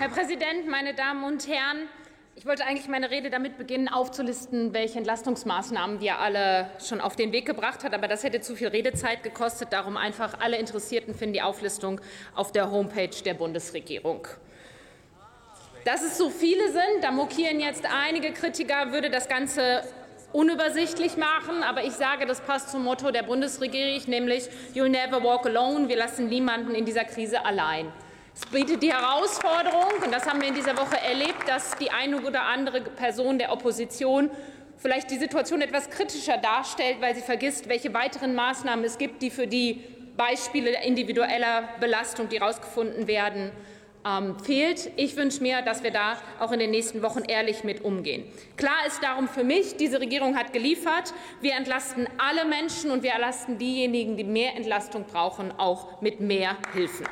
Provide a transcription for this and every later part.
Herr Präsident, meine Damen und Herren! Ich wollte eigentlich meine Rede damit beginnen, aufzulisten, welche Entlastungsmaßnahmen wir alle schon auf den Weg gebracht hat. Aber das hätte zu viel Redezeit gekostet. Darum einfach alle Interessierten finden die Auflistung auf der Homepage der Bundesregierung. Dass es so viele sind, da mokieren jetzt einige Kritiker, würde das Ganze unübersichtlich machen. Aber ich sage, das passt zum Motto der Bundesregierung, nämlich You'll never walk alone. Wir lassen niemanden in dieser Krise allein. Es bietet die Herausforderung, und das haben wir in dieser Woche erlebt, dass die eine oder andere Person der Opposition vielleicht die Situation etwas kritischer darstellt, weil sie vergisst, welche weiteren Maßnahmen es gibt, die für die Beispiele individueller Belastung, die herausgefunden werden, ähm, fehlt. Ich wünsche mir, dass wir da auch in den nächsten Wochen ehrlich mit umgehen. Klar ist darum für mich, diese Regierung hat geliefert. Wir entlasten alle Menschen und wir entlasten diejenigen, die mehr Entlastung brauchen, auch mit mehr Hilfen.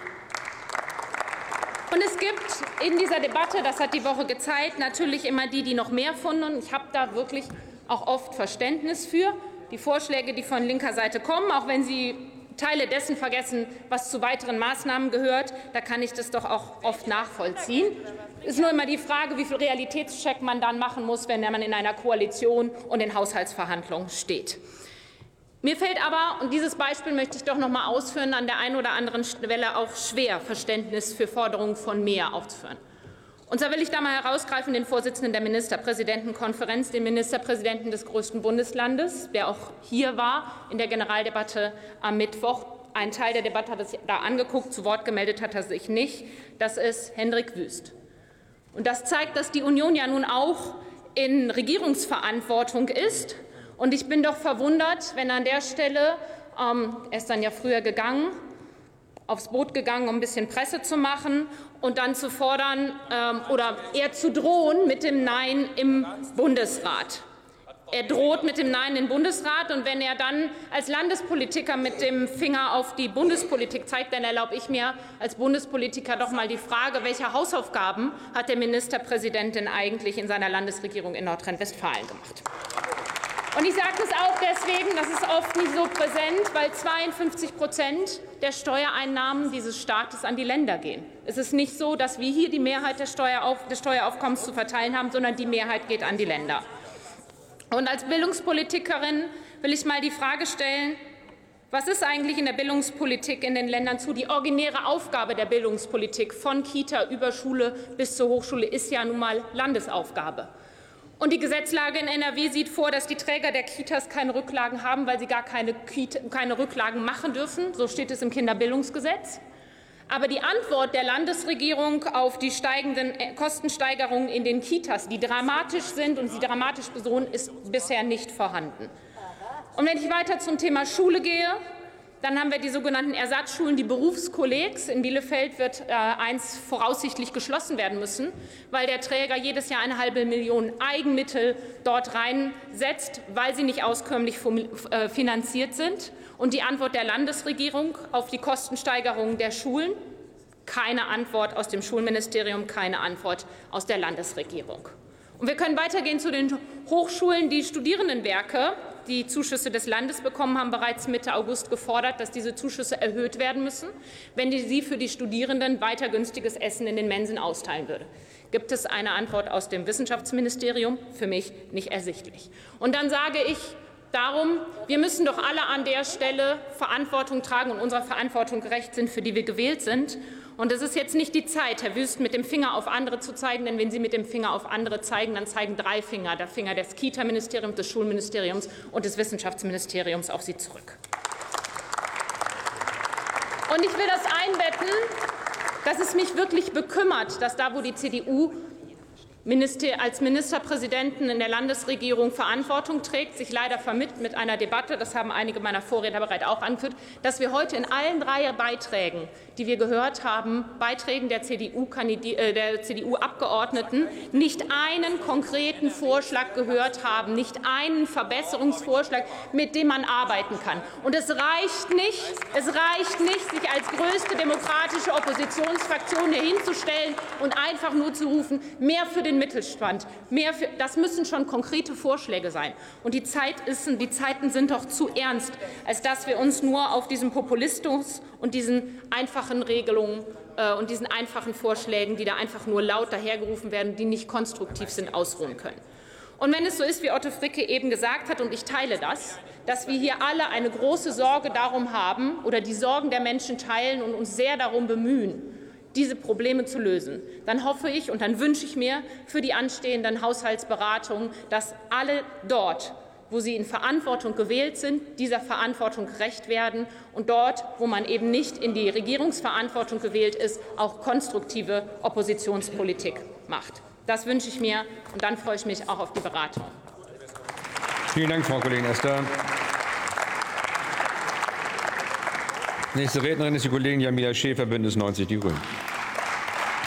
Und es gibt in dieser Debatte, das hat die Woche gezeigt, natürlich immer die, die noch mehr funden. Ich habe da wirklich auch oft Verständnis für die Vorschläge, die von linker Seite kommen, auch wenn sie Teile dessen vergessen, was zu weiteren Maßnahmen gehört. Da kann ich das doch auch oft nachvollziehen. Es ist nur immer die Frage, wie viel Realitätscheck man dann machen muss, wenn man in einer Koalition und in Haushaltsverhandlungen steht. Mir fällt aber, und dieses Beispiel möchte ich doch noch mal ausführen, an der einen oder anderen Stelle auch schwer, Verständnis für Forderungen von mehr aufzuführen. Und zwar will ich da mal herausgreifen den Vorsitzenden der Ministerpräsidentenkonferenz, den Ministerpräsidenten des größten Bundeslandes, der auch hier war in der Generaldebatte am Mittwoch. Ein Teil der Debatte hat es da angeguckt, zu Wort gemeldet hat er sich nicht. Das ist Hendrik Wüst. Und das zeigt, dass die Union ja nun auch in Regierungsverantwortung ist und ich bin doch verwundert, wenn an der Stelle, ähm, er ist dann ja früher gegangen, aufs Boot gegangen, um ein bisschen Presse zu machen und dann zu fordern ähm, oder eher zu drohen mit dem Nein im Bundesrat. Er droht mit dem Nein im Bundesrat. Und wenn er dann als Landespolitiker mit dem Finger auf die Bundespolitik zeigt, dann erlaube ich mir als Bundespolitiker doch mal die Frage, welche Hausaufgaben hat der Ministerpräsident denn eigentlich in seiner Landesregierung in Nordrhein-Westfalen gemacht? Und ich sage es auch deswegen, das ist oft nicht so präsent, weil 52 Prozent der Steuereinnahmen dieses Staates an die Länder gehen. Es ist nicht so, dass wir hier die Mehrheit des, Steuerauf des Steueraufkommens zu verteilen haben, sondern die Mehrheit geht an die Länder. Und als Bildungspolitikerin will ich mal die Frage stellen, was ist eigentlich in der Bildungspolitik in den Ländern zu? Die originäre Aufgabe der Bildungspolitik von Kita über Schule bis zur Hochschule ist ja nun mal Landesaufgabe. Und die Gesetzlage in NRW sieht vor, dass die Träger der Kitas keine Rücklagen haben, weil sie gar keine, Kita, keine Rücklagen machen dürfen. So steht es im Kinderbildungsgesetz. Aber die Antwort der Landesregierung auf die steigenden äh, Kostensteigerungen in den Kitas, die dramatisch sind und sie dramatisch besohlen, ist bisher nicht vorhanden. Und wenn ich weiter zum Thema Schule gehe, dann haben wir die sogenannten Ersatzschulen, die Berufskollegs. In Bielefeld wird äh, eins voraussichtlich geschlossen werden müssen, weil der Träger jedes Jahr eine halbe Million Eigenmittel dort reinsetzt, weil sie nicht auskömmlich äh, finanziert sind. Und die Antwort der Landesregierung auf die Kostensteigerung der Schulen? Keine Antwort aus dem Schulministerium, keine Antwort aus der Landesregierung. Und wir können weitergehen zu den Hochschulen, die Studierendenwerke die Zuschüsse des Landes bekommen, haben bereits Mitte August gefordert, dass diese Zuschüsse erhöht werden müssen, wenn sie für die Studierenden weiter günstiges Essen in den Mensen austeilen würde. Gibt es eine Antwort aus dem Wissenschaftsministerium? Für mich nicht ersichtlich. Und dann sage ich, darum, wir müssen doch alle an der Stelle Verantwortung tragen und unserer Verantwortung gerecht sind, für die wir gewählt sind. Und es ist jetzt nicht die Zeit, Herr Wüst, mit dem Finger auf andere zu zeigen, denn wenn Sie mit dem Finger auf andere zeigen, dann zeigen drei Finger, der Finger des Kita-Ministeriums, des Schulministeriums und des Wissenschaftsministeriums auf Sie zurück. Und ich will das einbetten, dass es mich wirklich bekümmert, dass da, wo die CDU als Ministerpräsidenten in der Landesregierung Verantwortung trägt, sich leider vermittelt mit einer Debatte, das haben einige meiner Vorredner bereits auch angeführt, dass wir heute in allen drei Beiträgen, die wir gehört haben, Beiträgen der CDU-Abgeordneten, äh, nicht einen konkreten Vorschlag gehört haben, nicht einen Verbesserungsvorschlag, mit dem man arbeiten kann. Und es reicht nicht, es reicht nicht, sich als größte demokratische Oppositionsfraktion hier hinzustellen und einfach nur zu rufen, mehr für den Mittelstand, mehr für, das müssen schon konkrete Vorschläge sein. Und die, Zeit ist, die Zeiten sind doch zu ernst, als dass wir uns nur auf diesen Populismus und diesen einfachen Regelungen äh, und diesen einfachen Vorschlägen, die da einfach nur laut dahergerufen werden, die nicht konstruktiv sind, ausruhen können. Und wenn es so ist, wie Otto Fricke eben gesagt hat, und ich teile das, dass wir hier alle eine große Sorge darum haben oder die Sorgen der Menschen teilen und uns sehr darum bemühen, diese Probleme zu lösen, dann hoffe ich und dann wünsche ich mir für die anstehenden Haushaltsberatungen, dass alle dort, wo sie in Verantwortung gewählt sind, dieser Verantwortung gerecht werden und dort, wo man eben nicht in die Regierungsverantwortung gewählt ist, auch konstruktive Oppositionspolitik macht. Das wünsche ich mir, und dann freue ich mich auch auf die Beratung. Vielen Dank, Frau Kollegin Esther. Nächste Rednerin ist die Kollegin Jamila Schäfer, Bündnis 90 Die Grünen.